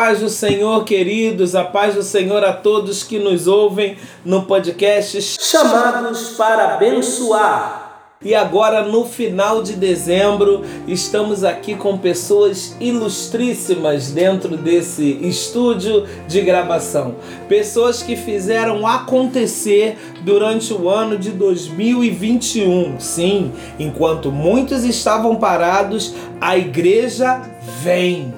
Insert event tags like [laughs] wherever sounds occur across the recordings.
paz do Senhor, queridos, a paz do Senhor a todos que nos ouvem no podcast Chamados para Abençoar. E agora, no final de dezembro, estamos aqui com pessoas ilustríssimas dentro desse estúdio de gravação. Pessoas que fizeram acontecer durante o ano de 2021. Sim, enquanto muitos estavam parados, a igreja vem.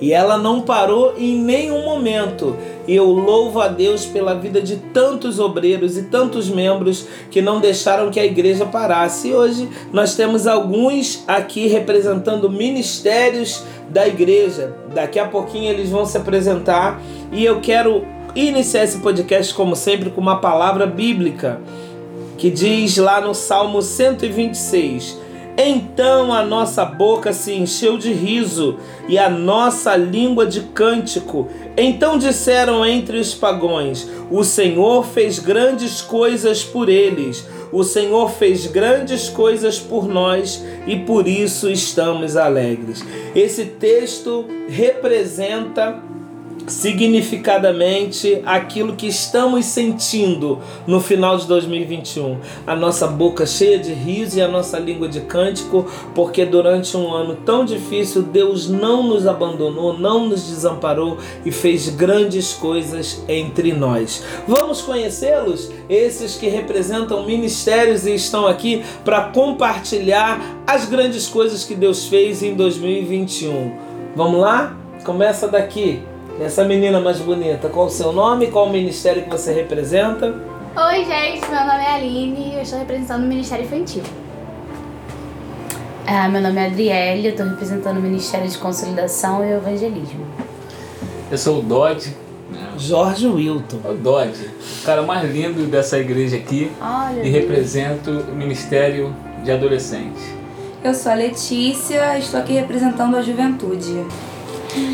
E ela não parou em nenhum momento. E eu louvo a Deus pela vida de tantos obreiros e tantos membros que não deixaram que a igreja parasse. E hoje nós temos alguns aqui representando ministérios da igreja. Daqui a pouquinho eles vão se apresentar e eu quero iniciar esse podcast, como sempre, com uma palavra bíblica que diz lá no Salmo 126. Então a nossa boca se encheu de riso e a nossa língua de cântico. Então disseram entre os pagões: O Senhor fez grandes coisas por eles. O Senhor fez grandes coisas por nós e por isso estamos alegres. Esse texto representa significadamente aquilo que estamos sentindo no final de 2021. A nossa boca cheia de riso e a nossa língua de cântico, porque durante um ano tão difícil Deus não nos abandonou, não nos desamparou e fez grandes coisas entre nós. Vamos conhecê-los? Esses que representam ministérios e estão aqui para compartilhar as grandes coisas que Deus fez em 2021. Vamos lá? Começa daqui. Essa menina mais bonita, qual o seu nome? Qual o ministério que você representa? Oi, gente, meu nome é Aline e eu estou representando o Ministério Infantil. Ah, meu nome é Adriele, eu estou representando o Ministério de Consolidação e Evangelismo. Eu sou o Dodge. Né? Jorge Wilton. O Dodge, o cara mais lindo dessa igreja aqui. Olha e represento o Ministério de Adolescentes. Eu sou a Letícia, estou aqui representando a juventude.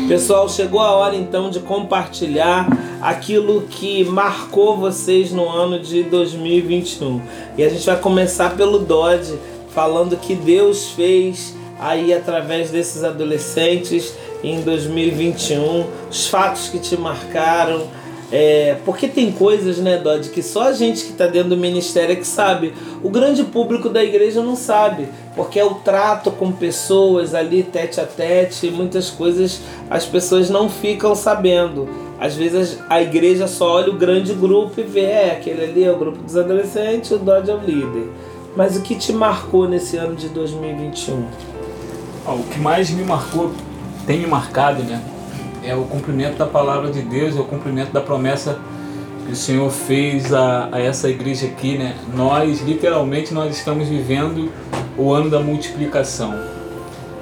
Pessoal, chegou a hora então de compartilhar aquilo que marcou vocês no ano de 2021. E a gente vai começar pelo Dodge, falando que Deus fez aí através desses adolescentes em 2021, os fatos que te marcaram, é, porque tem coisas, né, Dodge, que só a gente que está dentro do ministério é que sabe. O grande público da igreja não sabe, porque é o trato com pessoas ali, tete a tete, muitas coisas as pessoas não ficam sabendo. Às vezes a igreja só olha o grande grupo e vê, é, aquele ali é o grupo dos adolescentes, o Dodge é o líder. Mas o que te marcou nesse ano de 2021? o que mais me marcou, tem me marcado, né? é o cumprimento da palavra de Deus, é o cumprimento da promessa que o Senhor fez a, a essa igreja aqui, né? Nós, literalmente, nós estamos vivendo o ano da multiplicação.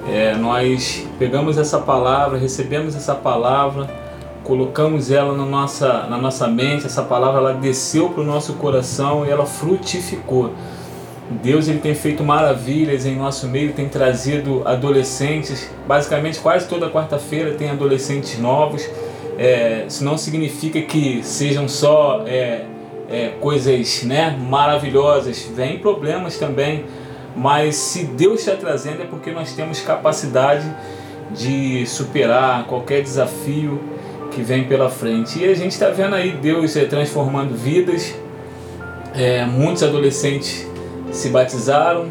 É, nós pegamos essa palavra, recebemos essa palavra, colocamos ela na nossa, na nossa mente, essa palavra ela desceu para o nosso coração e ela frutificou. Deus ele tem feito maravilhas em nosso meio, tem trazido adolescentes. Basicamente, quase toda quarta-feira tem adolescentes novos. É, isso não significa que sejam só é, é, coisas né, maravilhosas, vem problemas também. Mas se Deus está trazendo é porque nós temos capacidade de superar qualquer desafio que vem pela frente. E a gente está vendo aí Deus é, transformando vidas, é, muitos adolescentes se batizaram.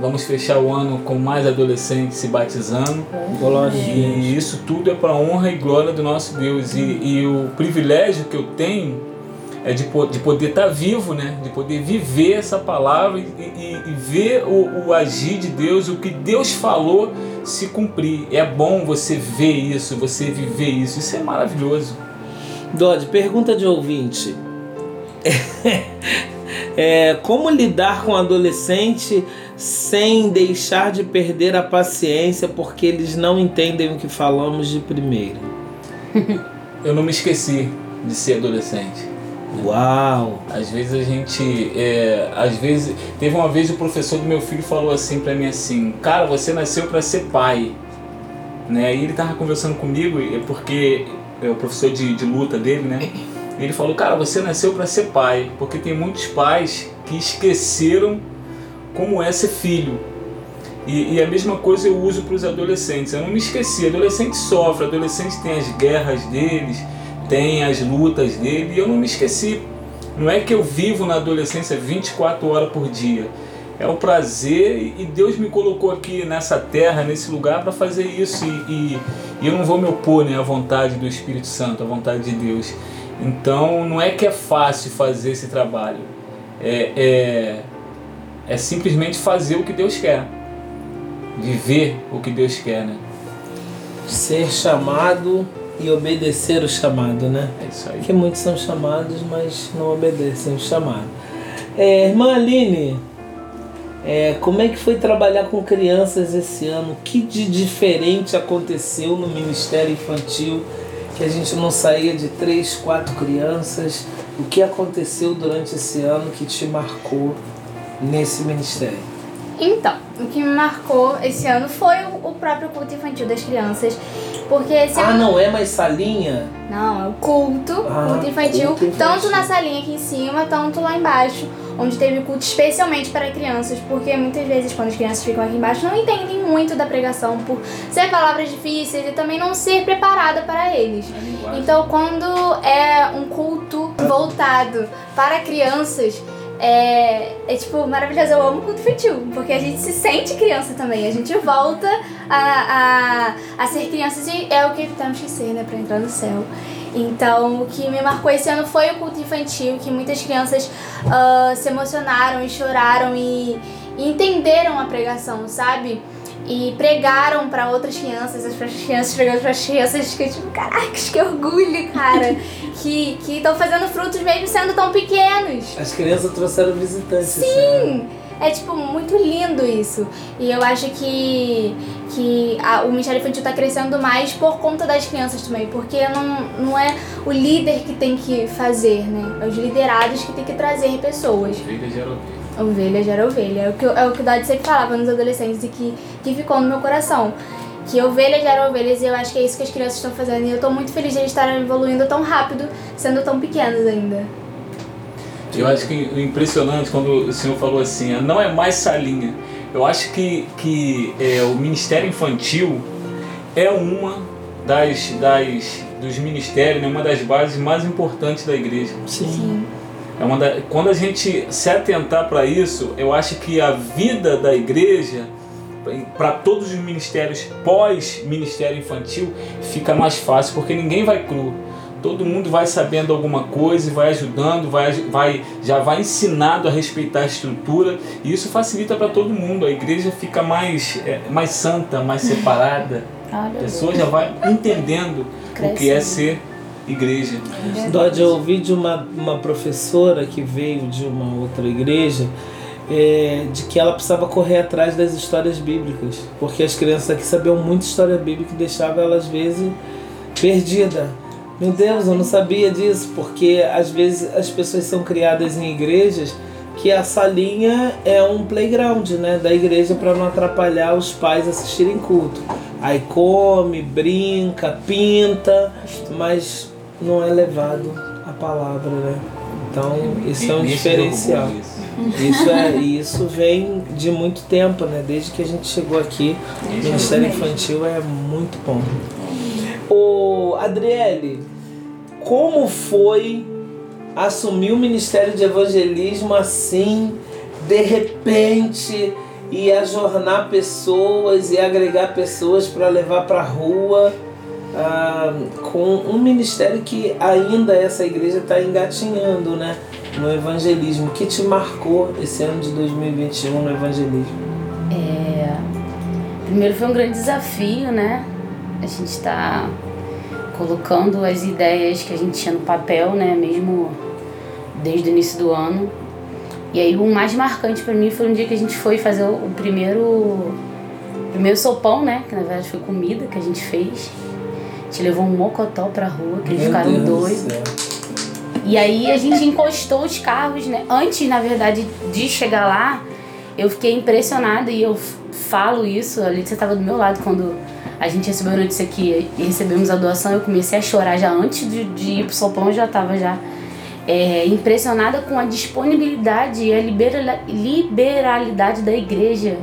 Vamos fechar o ano com mais adolescentes se batizando. Glória e isso tudo é para a honra e glória do nosso Deus. E, e o privilégio que eu tenho é de, de poder estar tá vivo, né? de poder viver essa palavra e, e, e ver o, o, agir de Deus, o que Deus falou se cumprir. É bom você ver isso, você viver isso. Isso é maravilhoso. Dodge, pergunta de ouvinte. [laughs] É, como lidar com adolescente sem deixar de perder a paciência porque eles não entendem o que falamos de primeiro? Eu não me esqueci de ser adolescente. Uau! Às vezes a gente. É, às vezes. Teve uma vez o professor do meu filho falou assim para mim assim: Cara, você nasceu para ser pai. Né? E ele tava conversando comigo, é porque é o professor de, de luta dele, né? Ele falou, cara, você nasceu para ser pai, porque tem muitos pais que esqueceram como é ser filho. E, e a mesma coisa eu uso para os adolescentes. Eu não me esqueci, adolescente sofre, adolescente tem as guerras deles, tem as lutas dele, e eu não me esqueci. Não é que eu vivo na adolescência 24 horas por dia. É o prazer e Deus me colocou aqui nessa terra, nesse lugar para fazer isso e, e, e, eu não vou me opor né, à vontade do Espírito Santo, à vontade de Deus. Então não é que é fácil fazer esse trabalho, é, é, é simplesmente fazer o que Deus quer, viver o que Deus quer, né? Ser chamado e obedecer o chamado, né? É isso aí. Porque muitos são chamados, mas não obedecem o chamado. É, irmã Aline, é, como é que foi trabalhar com crianças esse ano? O que de diferente aconteceu no Ministério Infantil? Que a gente não saía de três, quatro crianças. O que aconteceu durante esse ano que te marcou nesse ministério? Então, o que me marcou esse ano foi o próprio culto infantil das crianças. Porque esse ah, não é mais salinha? Não, é o culto, Ah, culto infantil, culto infantil. tanto na salinha aqui em cima, tanto lá embaixo, onde teve culto especialmente para crianças, porque muitas vezes quando as crianças ficam aqui embaixo não entendem muito da pregação por ser palavras difíceis e também não ser preparada para eles. Então, quando é um culto voltado para crianças, é, é tipo maravilhoso. Eu amo culto infantil, porque a gente se sente criança também. A gente volta a, a, a ser crianças e é o que temos que ser, né, pra entrar no céu. Então, o que me marcou esse ano foi o culto infantil, que muitas crianças ah, se emocionaram e choraram e, e entenderam a pregação, sabe? E pregaram pra outras crianças, as crianças pregando para as crianças, que tipo, caracas, que orgulho, cara, [laughs] que estão fazendo frutos mesmo sendo tão pequenos. As crianças trouxeram visitantes. ano. Sim! É tipo muito lindo isso. E eu acho que, que a- o Ministério Infantil tá crescendo mais por conta das crianças também. Porque não, não é o líder que tem que fazer, né? É os liderados que tem que trazer pessoas. Ovelha gera ovelha. Ovelha gera ovelha. É o que, é o que o Dodge sempre falava nos adolescentes e que, que ficou no meu coração. Que ovelha gera ovelhas e eu acho que é isso que as crianças estão fazendo. E eu tô muito feliz de eles estarem evoluindo tão rápido, sendo tão pequenos ainda. Eu acho que o impressionante quando o senhor falou assim, não é mais salinha. Eu acho que, que é, o Ministério Infantil é uma das, das dos ministérios, né, uma das bases mais importantes da igreja. Sim. É uma da, quando a gente se atentar para isso, eu acho que a vida da igreja, para todos os ministérios pós-ministério infantil, fica mais fácil, porque ninguém vai cru. Todo mundo vai sabendo alguma coisa e vai ajudando, vai, vai, já vai ensinado a respeitar a estrutura, e isso facilita para todo mundo. A igreja fica mais, é, mais santa, mais [laughs] separada. A Olha, pessoa já vai entendendo o que é ser igreja. Dodge, eu ouvi de uma, uma professora que veio de uma outra igreja é, de que ela precisava correr atrás das histórias bíblicas, porque as crianças aqui sabiam muito história bíblica e deixava ela às vezes perdida. Meu Deus, eu não sabia disso, porque às vezes as pessoas são criadas em igrejas que a salinha é um playground né, da igreja para não atrapalhar os pais assistirem culto. Aí come, brinca, pinta, mas não é levado a palavra, né? Então isso é um diferencial. Isso. É, isso vem de muito tempo, né? Desde que a gente chegou aqui, o Ministério Infantil é muito bom. Ô, Adriele, como foi assumir o Ministério de Evangelismo assim, de repente, e ajornar pessoas e agregar pessoas para levar para a rua? ah, com um ministério que ainda essa igreja está engatinhando, né? No evangelismo. O que te marcou esse ano de 2021 no evangelismo? É, primeiro foi um grande desafio, né? A gente está colocando as ideias que a gente tinha no papel, né? Mesmo desde o início do ano. E aí o mais marcante para mim foi um dia que a gente foi fazer o primeiro, o primeiro sopão, né? Que na verdade foi comida que a gente fez. A gente levou um mocotó pra rua, que eles Meu ficaram Deus do doidos. E aí a gente encostou os carros, né? Antes, na verdade, de chegar lá, eu fiquei impressionada e eu falo isso. A Letícia estava do meu lado quando a gente recebeu a notícia que recebemos a doação. Eu comecei a chorar já antes de, de ir pro sopão, eu já estava já é, impressionada com a disponibilidade e a libera- liberalidade da igreja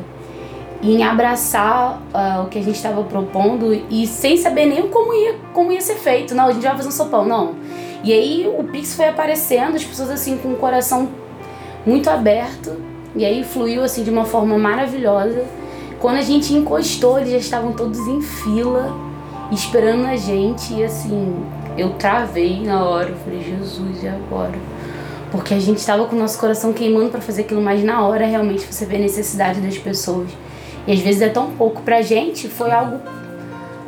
em abraçar uh, o que a gente estava propondo e sem saber nem como ia, como ia ser feito. Não, a gente vai fazer um sopão, não. E aí o Pix foi aparecendo, as pessoas assim com o coração muito aberto, e aí fluiu assim de uma forma maravilhosa. Quando a gente encostou, eles já estavam todos em fila, esperando a gente, e assim, eu travei na hora, eu falei, Jesus, e agora? Porque a gente estava com o nosso coração queimando para fazer aquilo, mas na hora realmente você vê a necessidade das pessoas. E às vezes é tão pouco pra gente, foi algo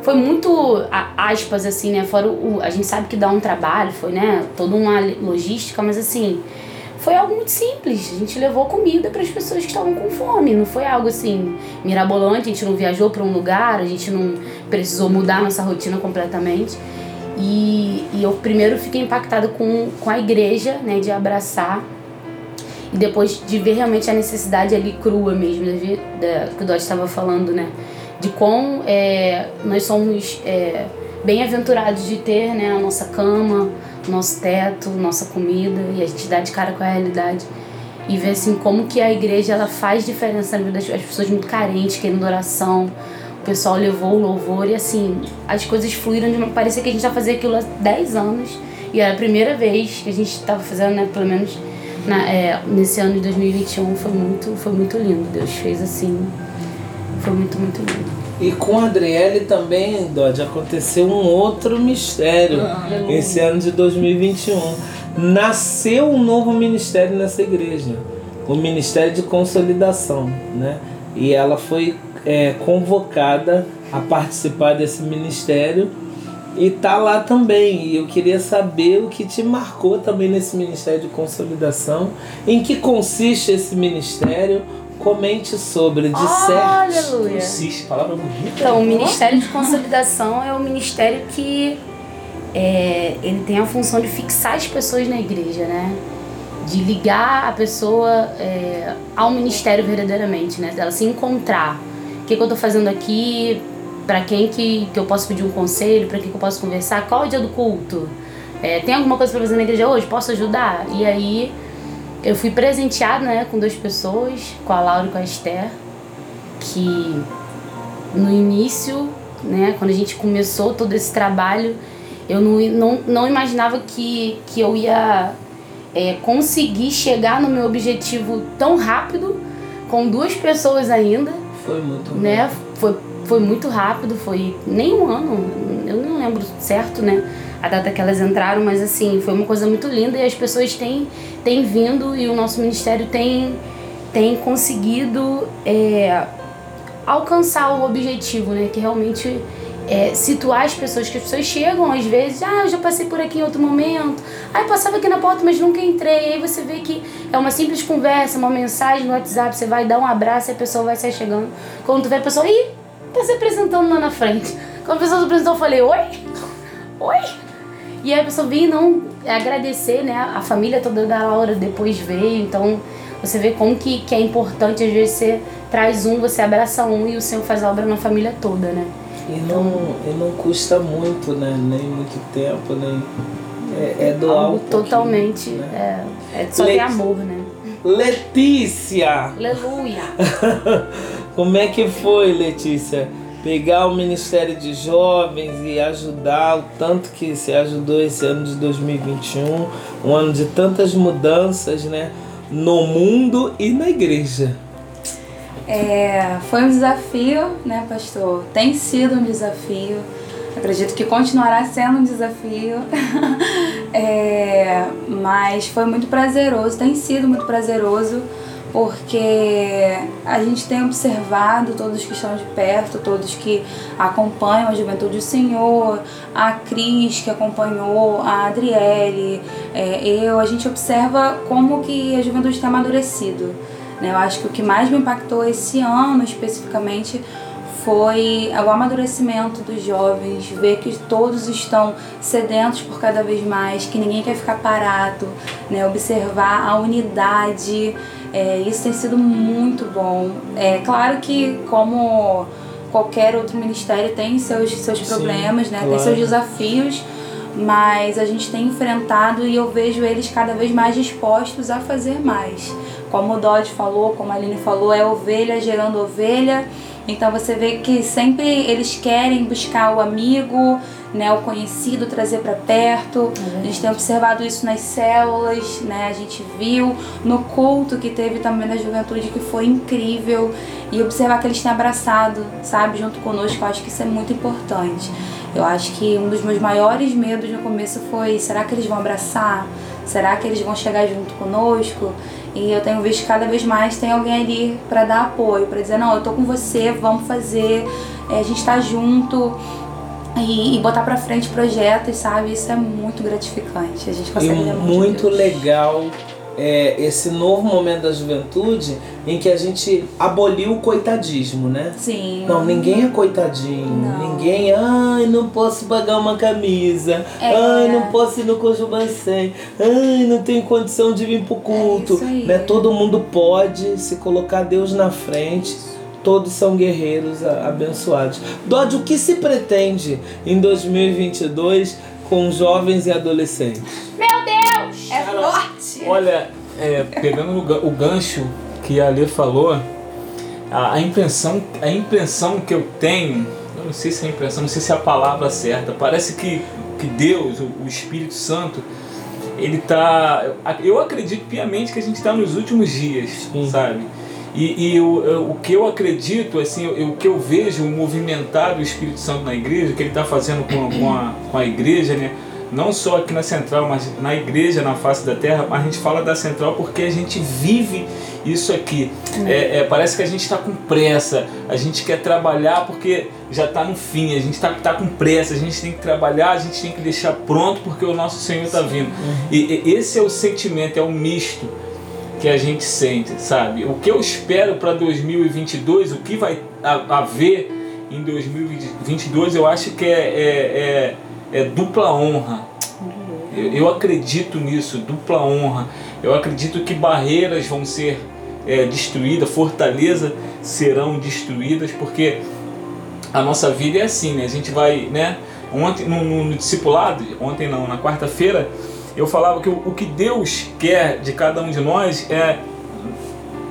foi muito aspas assim, né? Fora o, a gente sabe que dá um trabalho, foi, né, toda uma logística, mas assim, foi algo muito simples. A gente levou comida para as pessoas que estavam com fome, não foi algo assim mirabolante, a gente não viajou para um lugar, a gente não precisou mudar nossa rotina completamente. E, e eu primeiro fiquei impactada com, com a igreja, né, de abraçar e depois de ver realmente a necessidade ali crua mesmo, da, da, que o Dodge estava falando, né? De quão é, nós somos é, bem-aventurados de ter né, a nossa cama, nosso teto, nossa comida, e a gente dá de cara com a realidade. E ver assim como que a igreja ela faz diferença na vida das pessoas muito carentes, querendo oração. O pessoal levou o louvor e assim, as coisas fluíram de uma. Parecia que a gente já fazia aquilo há 10 anos. E era a primeira vez que a gente estava fazendo, né, pelo menos na, é, nesse ano de 2021 foi muito, foi muito lindo. Deus fez assim, foi muito, muito lindo. E com a Adriele também, Dodge, aconteceu um outro mistério esse ano de 2021. Nasceu um novo ministério nessa igreja, o Ministério de Consolidação, né? E ela foi é, convocada a participar desse ministério e tá lá também. E eu queria saber o que te marcou também nesse Ministério de Consolidação, em que consiste esse ministério. Comente sobre, de certo. Aleluia. Consiste, palavra bonita. Então, o Ministério de Consolidação é o ministério que é, ele tem a função de fixar as pessoas na igreja, né? De ligar a pessoa é, ao ministério verdadeiramente, né? Dela se encontrar. O que, que eu tô fazendo aqui? para quem que, que eu posso pedir um conselho, para quem que eu posso conversar, qual é o dia do culto? É, tem alguma coisa para fazer na igreja hoje? Posso ajudar? E aí eu fui presenteada né, com duas pessoas, com a Laura e com a Esther, que no início, né, quando a gente começou todo esse trabalho, eu não, não, não imaginava que, que eu ia é, conseguir chegar no meu objetivo tão rápido, com duas pessoas ainda. Foi muito né? Foi foi muito rápido, foi nem um ano, eu não lembro certo, né? A data que elas entraram, mas assim, foi uma coisa muito linda e as pessoas têm, têm vindo e o nosso ministério tem, tem conseguido é, alcançar o objetivo, né? Que realmente é, situar as pessoas, que as pessoas chegam às vezes, ah, eu já passei por aqui em outro momento, ah, eu passava aqui na porta, mas nunca entrei. Aí você vê que é uma simples conversa, uma mensagem no WhatsApp, você vai dar um abraço e a pessoa vai se chegando. Quando tu vê a pessoa, ih, tá se apresentando lá na frente. Quando a pessoa se apresentou, eu falei, oi? Oi? E aí a pessoa veio não agradecer, né? A família toda da Laura depois veio, então você vê como que, que é importante, às vezes você traz um, você abraça um e o Senhor faz a obra na família toda, né? E não, e não custa muito, né? Nem muito tempo, nem. É, é doar um totalmente. né? É, é só Le- ter amor, né? Letícia! Aleluia! [laughs] Como é que foi, Letícia? Pegar o Ministério de Jovens e ajudar o tanto que se ajudou esse ano de 2021, um ano de tantas mudanças, né? No mundo e na igreja. É, foi um desafio, né, pastor? Tem sido um desafio. Acredito que continuará sendo um desafio. [laughs] É, mas foi muito prazeroso, tem sido muito prazeroso, porque a gente tem observado todos que estão de perto, todos que acompanham a Juventude do Senhor, a Cris que acompanhou, a Adriele, é, eu, a gente observa como que a juventude está amadurecido. Né? Eu acho que o que mais me impactou esse ano especificamente foi o amadurecimento dos jovens, ver que todos estão sedentos por cada vez mais, que ninguém quer ficar parado, né? observar a unidade, é, isso tem sido muito bom. É claro que como qualquer outro ministério tem seus, seus Sim, problemas, né? tem claro. seus desafios, mas a gente tem enfrentado e eu vejo eles cada vez mais dispostos a fazer mais. Como o Dodge falou, como a Aline falou, é ovelha gerando ovelha Então você vê que sempre eles querem buscar o amigo, né, o conhecido, trazer para perto. A gente tem observado isso nas células, né? A gente viu no culto que teve também na juventude que foi incrível e observar que eles têm abraçado, sabe, junto conosco. Eu acho que isso é muito importante. Eu acho que um dos meus maiores medos no começo foi: será que eles vão abraçar? Será que eles vão chegar junto conosco? E eu tenho visto que cada vez mais tem alguém ali para dar apoio, para dizer: não, eu tô com você, vamos fazer, é, a gente tá junto e, e botar para frente projetos, sabe? Isso é muito gratificante. A gente consegue e muito de legal é, esse novo momento da juventude em que a gente aboliu o coitadismo, né? Sim. Não, ninguém é coitadinho. Não. Ninguém, ai, não posso pagar uma camisa. É. Ai, não posso ir no Conjubancém. Ai, não tenho condição de vir pro culto. aí. né? Todo mundo pode se colocar Deus na frente. Todos são guerreiros abençoados. Dodge, o que se pretende em 2022 com jovens e adolescentes? É forte! Olha, é, pegando o ga- o gancho que a Lê falou, a, a impressão, a impressão que eu tenho, eu não sei se é a impressão, não sei se é a palavra certa, parece que, que Deus, o, o Espírito Santo, ele tá. Eu acredito piamente que a gente está nos últimos dias, Sim. sabe? E, e o, eu- o que eu acredito, assim, eu- o que eu vejo movimentar o Espírito Santo na igreja, o que ele está fazendo com, a- com, a, com a igreja, né? Não só aqui na central, mas na igreja, na face da terra, mas a gente fala da central porque a gente vive isso aqui. É, é, parece que a gente está com pressa, a gente quer trabalhar porque já está no fim, a gente está tá com pressa, a gente tem que trabalhar, a gente tem que deixar pronto porque o nosso Senhor está vindo. E, e esse é o sentimento, é o misto que a gente sente, sabe? O que eu espero para 2022, o que vai ha- haver em 2022, eu acho que é, é, é, é dupla honra. Eu, eu acredito nisso, dupla honra. Eu acredito que barreiras vão ser é, destruídas, fortalezas serão destruídas, porque a nossa vida é assim, né? A gente vai, né? Ontem, no, no, no discipulado, ontem não, na quarta-feira, eu falava que o, o que Deus quer de cada um de nós é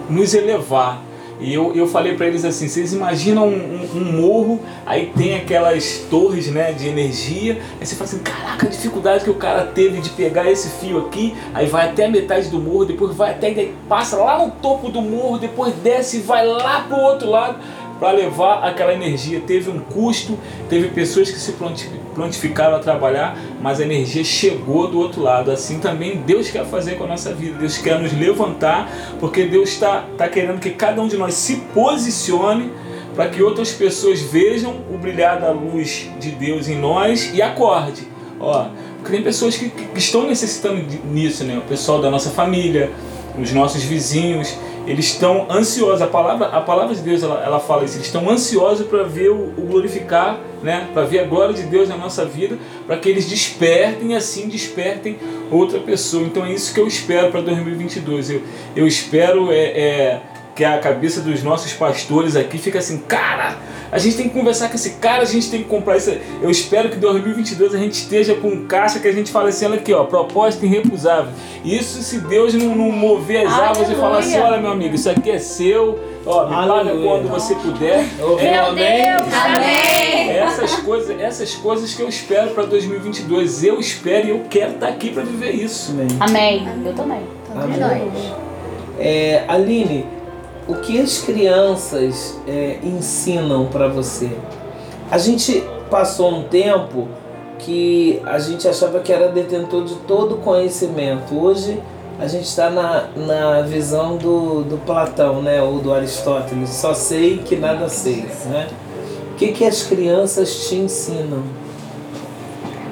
nos elevar. E eu, eu falei para eles assim, vocês imaginam um, um- um morro, aí tem aquelas torres né, de energia, aí você fala assim, caraca, a dificuldade que o cara teve de pegar esse fio aqui, aí vai até a metade do morro, depois vai até, passa lá no topo do morro, depois desce e vai lá pro outro lado para levar aquela energia. Teve um custo, teve pessoas que se pronti- prontificaram a trabalhar, mas a energia chegou do outro lado. Assim também Deus quer fazer com a nossa vida. Deus quer nos levantar, porque Deus está tá querendo que cada um de nós se posicione para que outras pessoas vejam o brilhar da luz de Deus em nós e acorde. Ó, porque tem pessoas que, que estão necessitando nisso, né? O pessoal da nossa família, os nossos vizinhos, eles estão ansiosos. A palavra, a palavra de Deus ela, ela fala isso. Eles estão ansiosos para ver o, o glorificar, né? Para ver a glória de Deus na nossa vida, para que eles despertem e assim despertem outra pessoa. Então é isso que eu espero para 2022. Eu, eu espero é, é, que a cabeça dos nossos pastores aqui fique assim, cara, a gente tem que conversar com esse cara, a gente tem que comprar isso. Eu espero que em 2022 a gente esteja com um caixa que a gente fale assim, olha aqui, ó, proposta irrecusável. Isso se Deus não, não mover as águas e falar assim, olha meu amigo, isso aqui é seu, ó, me paga Aleluia. quando você puder. Ouviu, É, amém? Amém! essas coisas, essas coisas que eu espero para 2022. Eu espero e eu quero estar aqui para viver isso. Amém. Amém. Eu também. Amém. nós. É, Aline, o que as crianças é, ensinam para você? A gente passou um tempo que a gente achava que era detentor de todo conhecimento. Hoje a gente está na, na visão do, do Platão, né? Ou do Aristóteles. Só sei que nada sei, né? O que, que as crianças te ensinam?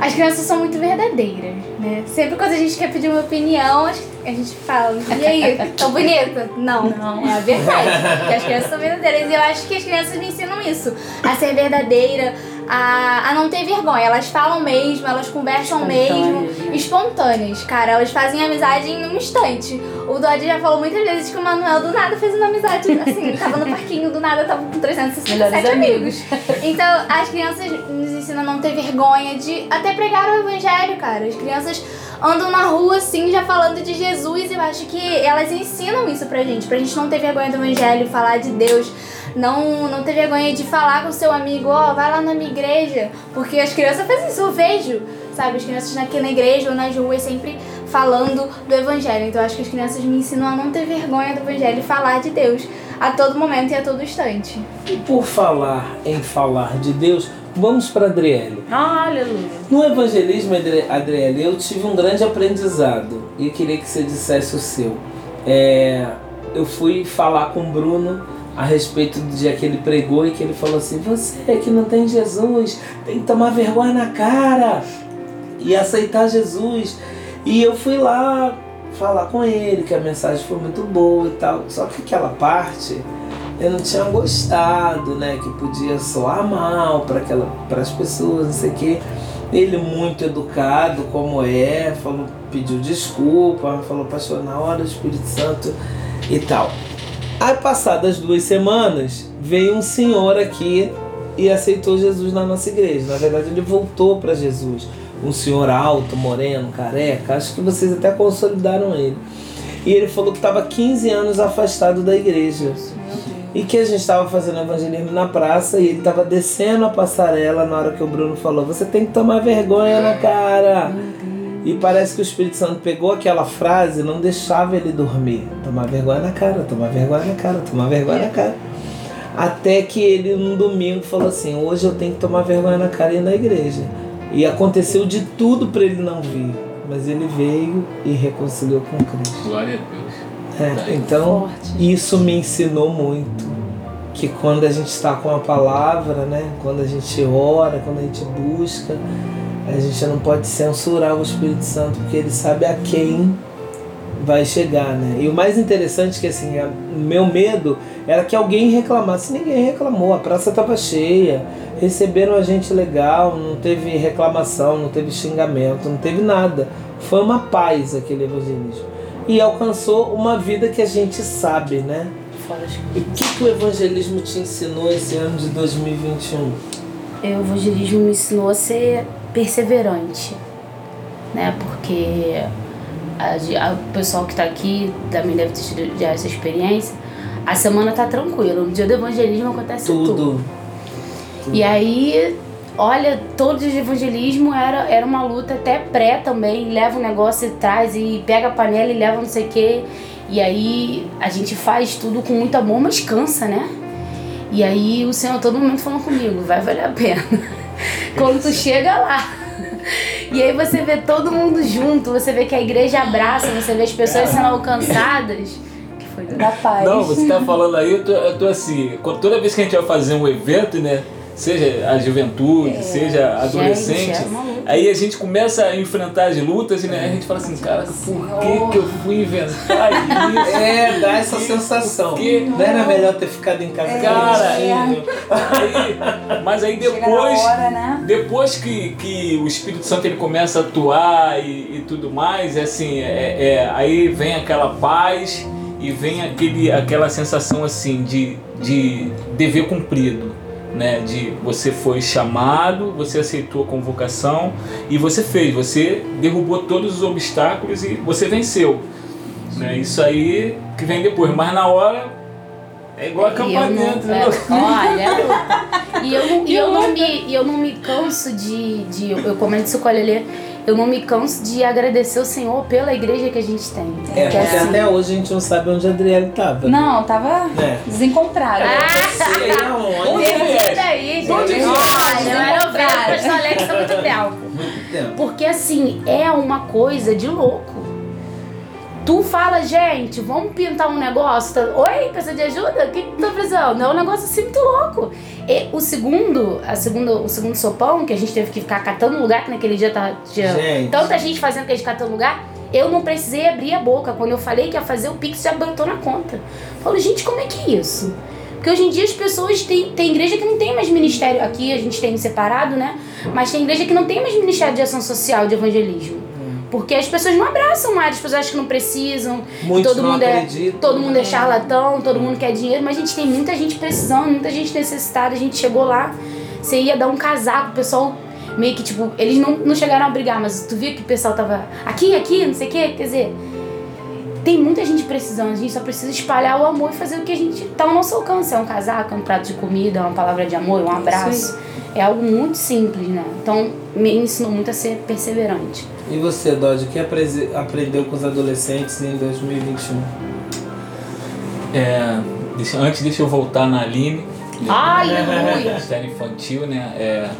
As crianças são muito verdadeiras, né? Sempre quando a gente quer pedir uma opinião, a gente fala, e aí, [laughs] tão bonita? Não, Não. é a verdade. Porque as crianças são verdadeiras. E eu acho que as crianças me ensinam isso. A ser verdadeira, a, a não ter vergonha. Elas falam mesmo, elas conversam mesmo. Espontâneas, né? Espontâneas, cara. Elas fazem amizade em um instante. O Dodge já falou muitas vezes que o Manuel do nada fez uma amizade, assim, tava no parquinho, do nada tava com 367 Melhores amigos. Então, as crianças nos ensinam a não ter vergonha de até pregar o evangelho, cara. As crianças andam na rua, assim, já falando de Jesus. E eu acho que elas ensinam isso pra gente. Pra gente não ter vergonha do evangelho, falar de Deus. não, não ter vergonha de falar com seu amigo, ó, vai lá na minha igreja. Porque as crianças fazem isso, eu vejo, sabe? As crianças aqui na igreja ou nas ruas sempre falando do evangelho. Então eu acho que as crianças me ensinam a não ter vergonha do evangelho e falar de Deus a todo momento e a todo instante. E por falar em falar de Deus, vamos para Adriele. Aleluia. No evangelismo, Adri- Adriele, eu tive um grande aprendizado e eu queria que você dissesse o seu. É, eu fui falar com o Bruno a respeito do dia que ele pregou e que ele falou assim: Você que não tem Jesus tem que tomar vergonha na cara e aceitar Jesus. E eu fui lá falar com ele que a mensagem foi muito boa e tal. Só que aquela parte eu não tinha gostado, né? Que podia soar mal para as pessoas, não sei o quê. Ele muito educado como é, falou, pediu desculpa, falou, pastor, na hora Espírito Santo e tal. Aí passadas duas semanas, veio um senhor aqui e aceitou Jesus na nossa igreja. Na verdade, ele voltou para Jesus. Um senhor alto, moreno, careca. Acho que vocês até consolidaram ele. E ele falou que estava 15 anos afastado da igreja. E que a gente estava fazendo evangelismo na praça e ele estava descendo a passarela na hora que o Bruno falou: Você tem que tomar vergonha na cara. E parece que o Espírito Santo pegou aquela frase e não deixava ele dormir. Tomar vergonha na cara, tomar vergonha na cara, tomar vergonha na cara. Até que ele, num domingo, falou assim: Hoje eu tenho que tomar vergonha na cara e ir na igreja. E aconteceu de tudo para ele não vir. Mas ele veio e reconciliou com Cristo. Glória a Deus. É, então, isso me ensinou muito. Que quando a gente está com a palavra, né? Quando a gente ora, quando a gente busca, a gente não pode censurar o Espírito Santo, porque ele sabe a quem vai chegar, né? E o mais interessante é que assim, a- meu medo era que alguém reclamasse. Ninguém reclamou, a praça estava cheia, receberam a gente legal, não teve reclamação, não teve xingamento, não teve nada. Foi uma paz aquele evangelismo. E alcançou uma vida que a gente sabe, né? E o que, que o evangelismo te ensinou esse ano de 2021? O evangelismo me ensinou a ser perseverante, né? Porque a, a- o pessoal que tá aqui também deve ter tido já essa experiência. A semana tá tranquila, no dia do evangelismo acontece tudo. Tudo. E aí, olha, todo de evangelismo era, era uma luta até pré também. Leva o negócio e traz e pega a panela e leva não sei o quê. E aí a gente faz tudo com muito amor, mas cansa, né? E aí o Senhor todo momento falando comigo, vai valer a pena. [laughs] Quando tu chega lá. E aí você vê todo mundo junto, você vê que a igreja abraça, você vê as pessoas sendo alcançadas. Que foi Da paz. Não, você tá falando aí, eu tô, eu tô assim, toda vez que a gente vai fazer um evento, né? Seja a juventude, seja adolescente, é uma luta. aí a gente começa a enfrentar as lutas e né, a gente fala assim, cara, por que, que eu fui inventar isso? É, dá essa sensação. Que- Não era melhor ter ficado em casa Cara, quietinho? Aí- mas aí depois, hora, né? depois que, que o Espírito Santo ele começa a atuar e, e tudo mais, é assim, é, é- aí vem aquela paz e vem aquele, aquela sensação assim de, de dever cumprido. Né, de você foi chamado, você aceitou a convocação e você fez, você derrubou todos os obstáculos e você venceu. Né, isso aí que vem depois, mas na hora é igual E eu acampamento, não, né? é, olha. [laughs] E eu não, e eu não, me, eu não me canso de, de. Eu comento isso com a Lelê. Eu não me canso de agradecer o Senhor pela igreja que a gente tem. É, Porque, porque assim, até hoje a gente não sabe onde a Adriele tava. Não, tava É. desencontrada. Não sei aonde. Perdida aí, gente. Onde é? Olha, eu era ovelha do pastor Alex há muito tempo. Muito tempo. Porque assim, é uma coisa de louco. Tu fala, gente, vamos pintar um negócio. tá- Oi, precisa de ajuda? O que, que tu tá precisando? É um negócio assim muito louco. E o segundo, a segundo, o segundo sopão, que a gente teve que ficar catando lugar, que naquele dia tá, tinha Gente. tanta gente fazendo que a gente catando lugar, eu não precisei abrir a boca. Quando eu falei que ia fazer, o Pix já botou na conta. Eu falo, gente, como é que é isso? Porque hoje em dia as pessoas têm. Tem igreja que não tem mais ministério. Aqui a gente tem separado, né? Mas tem igreja que não tem mais ministério de ação social, de evangelismo. Porque as pessoas não abraçam mais, as pessoas acham que não precisam. Muitos todo não mundo é. Todo mundo é charlatão, todo mundo quer dinheiro, mas a gente tem muita gente precisando, muita gente necessitada. A gente chegou lá, você ia dar um casaco, o pessoal meio que tipo, eles não, não chegaram a brigar, mas tu via que o pessoal tava aqui, aqui, não sei o quê, quer dizer. tem muita gente precisando, a gente só precisa espalhar o amor e fazer o que a gente tá ao nosso alcance. É um casaco, é um prato de comida, é uma palavra de amor, é um abraço. É algo muito simples, né? Então me ensinou muito a ser perseverante. E você, Dodge, o que aprendeu com os adolescentes em 2021? É, deixa- antes deixa eu voltar na Aline. Aleluia! Ministério infantil, né? É,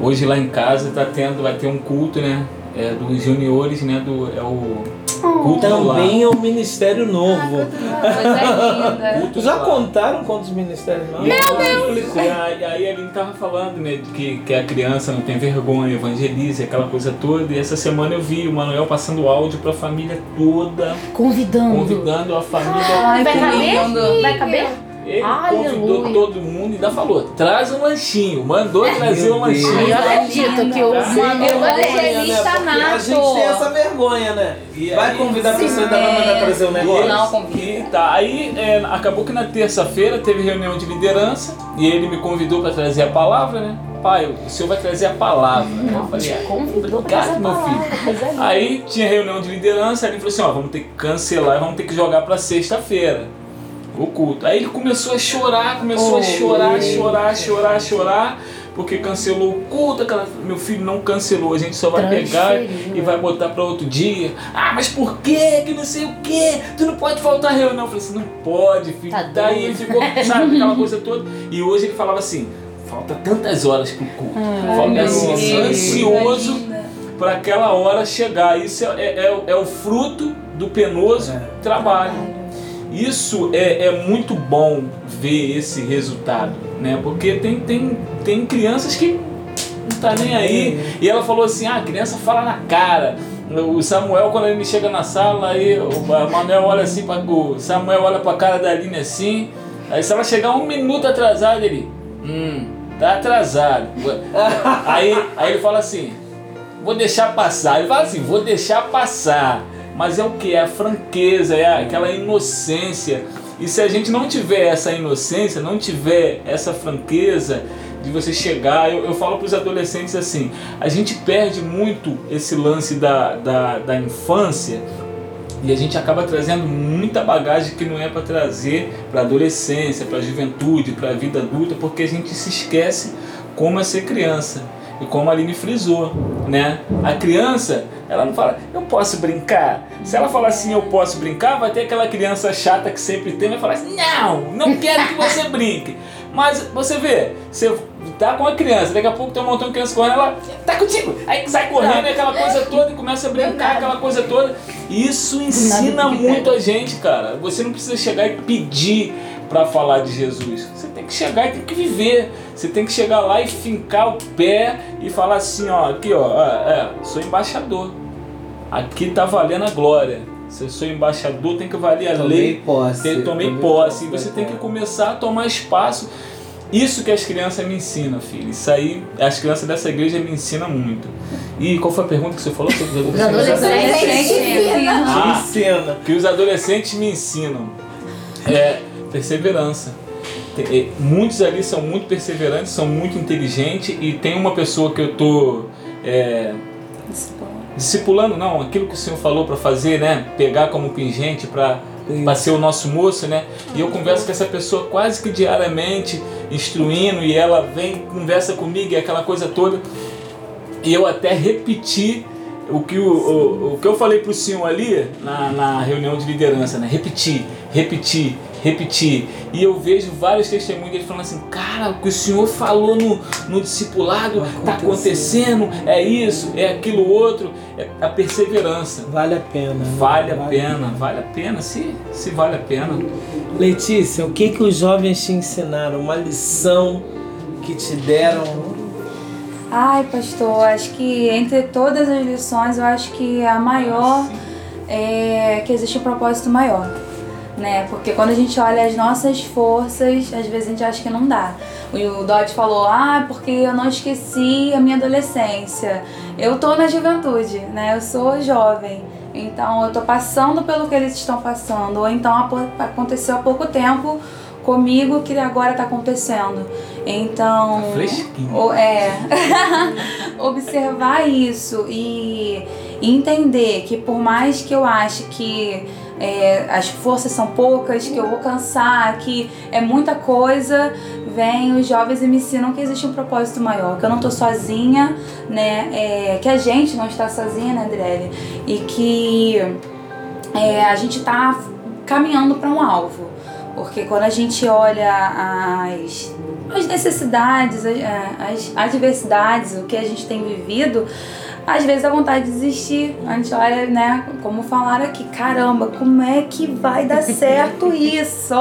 hoje lá em casa tá tendo, vai ter um culto, né? É, dos juniores, né? Do, é o culto lar. Também é um ministério novo. Coisa linda. Culto [laughs] Já do lar. contaram quantos ministérios novos? Meu Deus! E aí, aí a Aline tava falando, né, que, que a criança não tem vergonha, evangeliza, aquela coisa toda. E essa semana eu vi o Manuel passando áudio pra família toda, Convidando. convidando a família. Ai, Vai caber? Vai caber? Ele Aleluia. convidou todo mundo e ainda falou: traz um lanchinho, mandou trazer um lanchinho. Eu acredito que Eu vai evangelista Porque A gente nato. tem essa vergonha, né? E Vai aí- convidar a pessoa e ainda É. vai mandar trazer um negócio? Não, convida. E tá, aí é, acabou que na terça-feira teve reunião de liderança e ele me convidou para trazer a palavra, né? Pai, o senhor vai trazer a palavra. eu falei, ah, obrigado, meu filho. coisa linda. Aí tinha reunião de liderança, ele falou assim, ó, vamos ter que cancelar, vamos ter que jogar para sexta-feira o culto. Aí ele começou a chorar, começou a Oh, chorar, meu chorar, chorar, chorar, porque cancelou o culto, aquela, meu filho não cancelou, a gente só vai pegar e vai botar para outro dia. Ah, mas por quê? Que não sei o quê? Tu não pode faltar à reunião. Eu falei assim, não pode, filho. Tá Daí doido. ele ficou, [laughs] sabe, aquela coisa toda. E hoje ele falava assim, falta tantas horas pro culto. falta meu assim, ansioso para aquela hora chegar. Isso é, é, é o- é o fruto do penoso É. trabalho. Isso é, é muito bom ver esse resultado, né? Porque tem, tem, tem crianças que não tá nem aí. E ela falou assim, ah, a criança fala na cara. O Samuel, quando ele chega na sala, aí o Manuel olha assim, o Samuel olha pra cara da Aline assim. Aí se ela chegar um minuto atrasada, ele. Hum, tá atrasado. aí, aí ele fala assim, vou deixar passar. Ele fala assim, vou deixar passar. Mas é o que? É a franqueza, é aquela inocência. E se a gente não tiver essa inocência, não tiver essa franqueza de você chegar, eu, eu falo para os adolescentes assim, a gente perde muito esse lance da, da, da infância e a gente acaba trazendo muita bagagem que não é para trazer para adolescência, para juventude, para a vida adulta, porque a gente se esquece como é ser criança. E como a Aline frisou, né? A criança, ela não fala, eu posso brincar. Se ela falar assim, eu posso brincar, vai ter aquela criança chata que sempre tem, vai falar assim, não, não quero que você brinque. Mas você vê, você tá com a criança, daqui a pouco tem um montão de criança correndo, ela tá contigo, aí sai correndo, aquela coisa toda e começa a brincar, aquela coisa toda. Isso ensina muito a gente, cara. Você não precisa chegar e pedir para falar de Jesus. Você tem que chegar e tem que viver. Você tem que chegar lá e fincar o pé e falar assim, ó, aqui ó, é, sou embaixador. Aqui tá valendo a glória. Se eu sou embaixador, tem que valer a Tomei lei. posse. Tem- tomei Tomei posse. E posse, você né, tem que começar a tomar espaço. Isso que as crianças me ensinam, filho. Isso aí, as crianças dessa igreja me ensinam muito. E qual foi a pergunta que você falou sobre os Os adolescentes? adolescentes. Gente, Ah, Ensina. que os adolescentes me ensinam é perseverança. Tem- é, Muitos ali são muito perseverantes, são muito inteligentes e tem uma pessoa que eu tô é, discipulando, não, aquilo que o senhor falou para fazer, né? Pegar como pingente para para ser o nosso moço, né? E eu converso com essa pessoa quase que diariamente, instruindo, e ela vem, conversa comigo e aquela coisa toda. E eu até repeti o que, o, o, o que eu falei pro senhor ali na, na reunião de liderança, né? Repetir, repetir, repetir. E eu vejo vários testemunhos dele falando assim, cara, o que o senhor falou no, no discipulado tá acontecendo, é isso, é aquilo outro, é a perseverança. Vale a pena. né? Vale a pena, vale a pena, se, se vale a pena. Letícia, o que, que os jovens te ensinaram? Uma lição que te deram? Ai, pastor, acho que entre todas as lições, eu acho que a maior é que existe um propósito maior, né? Porque quando a gente olha as nossas forças, às vezes a gente acha que não dá. O Dot falou, ah, porque eu não esqueci a minha adolescência. Eu tô na juventude, né? Eu sou jovem. Então eu tô passando pelo que eles estão passando. Ou então aconteceu há pouco tempo comigo que agora tá acontecendo. Então. Tá fresquinho. o- É. [laughs] observar isso E entender que por mais que eu ache que é, as forças são poucas, que eu vou cansar, que é muita coisa, vem os jovens e me ensinam que existe um propósito maior, que eu não tô sozinha, né? É, que a gente não está sozinha, né, Andrelli? E que é, a gente tá caminhando para um alvo. Porque quando a gente olha as, as necessidades, as, as adversidades, o que a gente tem vivido, às vezes dá vontade de desistir. A gente olha, né, como falaram aqui, caramba, como é que vai dar certo isso?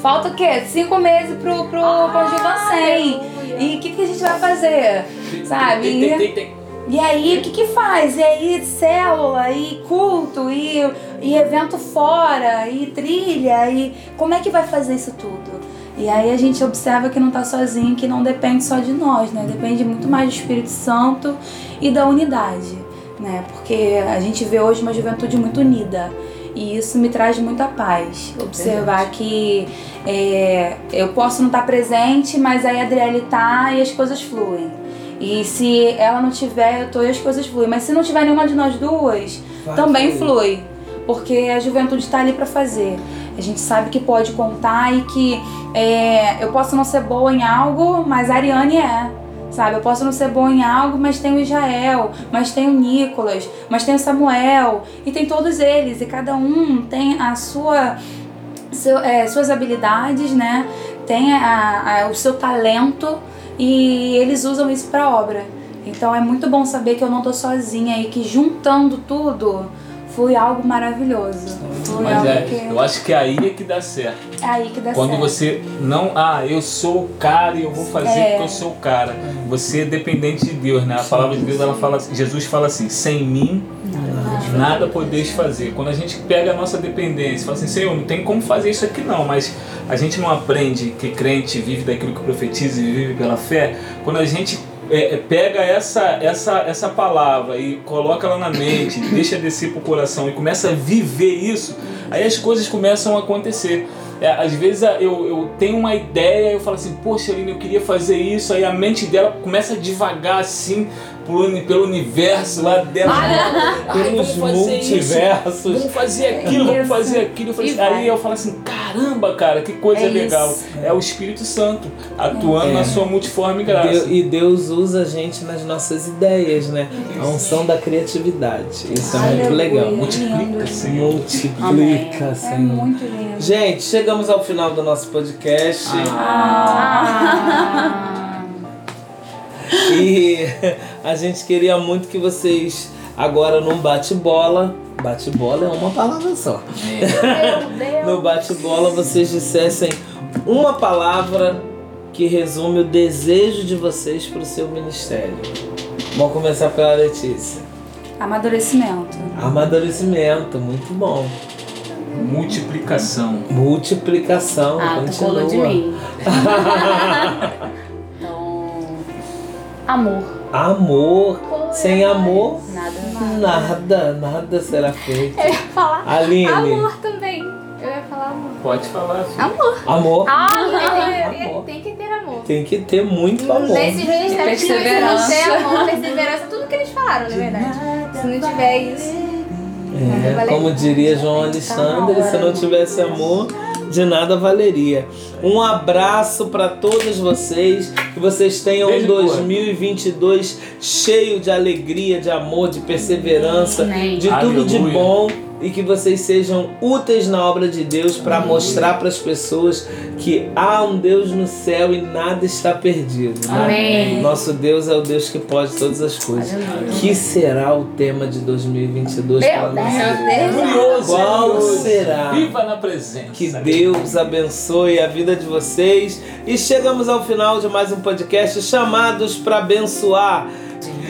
Falta o quê? Cinco meses pro, pro Conjuga 100. E o que, que a gente vai fazer? Sabe? Tem, tem, tem, tem. E aí, o que que faz? E aí, célula, e culto, e, e evento fora, e trilha, e como é que vai fazer isso tudo? E aí a gente observa que não tá sozinho, que não depende só de nós, né? Depende muito mais do Espírito Santo e da unidade, né? Porque a gente vê hoje uma juventude muito unida. E isso me traz muita paz. Observar que é, eu posso não estar presente, mas aí a Adriele tá e as coisas fluem. E se ela não tiver, eu tô e as coisas fluem. Mas se não tiver nenhuma de nós duas, Vai também fluir. flui. Porque a juventude está ali para fazer. A gente sabe que pode contar e que é, eu posso não ser boa em algo, mas a Ariane é. Sabe, eu posso não ser boa em algo, mas tem o Israel, mas tem o Nicolas, mas tem o Samuel, e tem todos eles, e cada um tem a sua seu- é, suas habilidades, né? Tem a, a- o seu talento e eles usam isso para obra. Então é muito bom saber que eu não tô sozinha e que juntando tudo foi algo maravilhoso. Foi Mas algo é, que eu acho que é aí é que dá certo. é aí que dá Quando certo. você não, ah, eu sou o cara e eu vou fazer É. porque eu sou o cara. Você é dependente de Deus, né? A palavra de Deus, ela fala, Jesus fala assim: sem mim nada podeis fazer. Quando a gente pega a nossa dependência, fala assim, Senhor, não tem como fazer isso aqui não, mas a gente não aprende que crente vive daquilo que profetiza e vive pela fé. Quando a gente é, é, pega essa, essa, essa palavra e coloca ela na mente, [laughs] deixa descer pro coração e começa a viver isso, aí as coisas começam a acontecer. É, às vezes eu, eu tenho uma ideia, eu falo assim, poxa, Aline, eu queria fazer isso, aí a mente dela começa a devagar assim uni- pelo universo lá dela. Ai, Pelos vamos fazer isso, multiversos. Vamos fazer aquilo, vamos fazer aquilo. Eu falei assim- aí eu falo assim, caramba, cara, que coisa É legal. isso. É o Espírito Santo atuando É. na sua multiforme graça. Deu- e Deus usa a gente nas nossas ideias, né? A unção da criatividade. Isso é muito legal. Multiplica, Senhor. Multiplica, É Senhor. muito lindo. Gente, chegamos ao final do nosso podcast. Ah, E [laughs] a gente queria muito que vocês, agora num bate-bola, bate-bola é uma palavra só. [laughs] No bate-bola vocês dissessem uma palavra que resume o desejo de vocês para o seu ministério. Vamos começar pela Letícia. Amadurecimento. Amadurecimento, muito bom. Multiplicação. Multiplicação, ah tu continua. colou de mim. [laughs] Então, amor. Amor. Sem amor, Nada. nada, nada será feito. Eu ia falar Aline, amor também. Eu ia falar amor. Pode falar. filho. Amor. amor. Ah, tem, Amor. tem que ter amor. Tem que ter muito amor. Nesse ministério, se não Perseverança. ter amor, perseverança, tudo que eles falaram, na verdade. Se não tiver isso. É, como diria João Alexandre, se não tivesse amor, de nada valeria. Um abraço para todos vocês, que vocês tenham um Beijo, boa. 2022 cheio de alegria, de amor, de perseverança, Amém. de tudo de bom e que vocês sejam úteis na obra de Deus para mostrar para as pessoas que há um Deus no céu e nada está perdido. né? Amém. Nosso Deus é o Deus que pode todas as coisas. Aleluia. Que será o tema de 2022 Meu para Deus. igreja? Curioso. Qual será? Viva na presença. Que Deus abençoe a vida de vocês. E chegamos ao final de mais um podcast chamados para abençoar.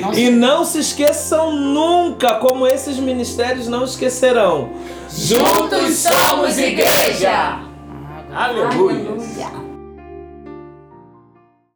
Não E não se esqueçam nunca, como esses ministérios não esquecerão. Juntos somos igreja. Aleluia. Aleluia.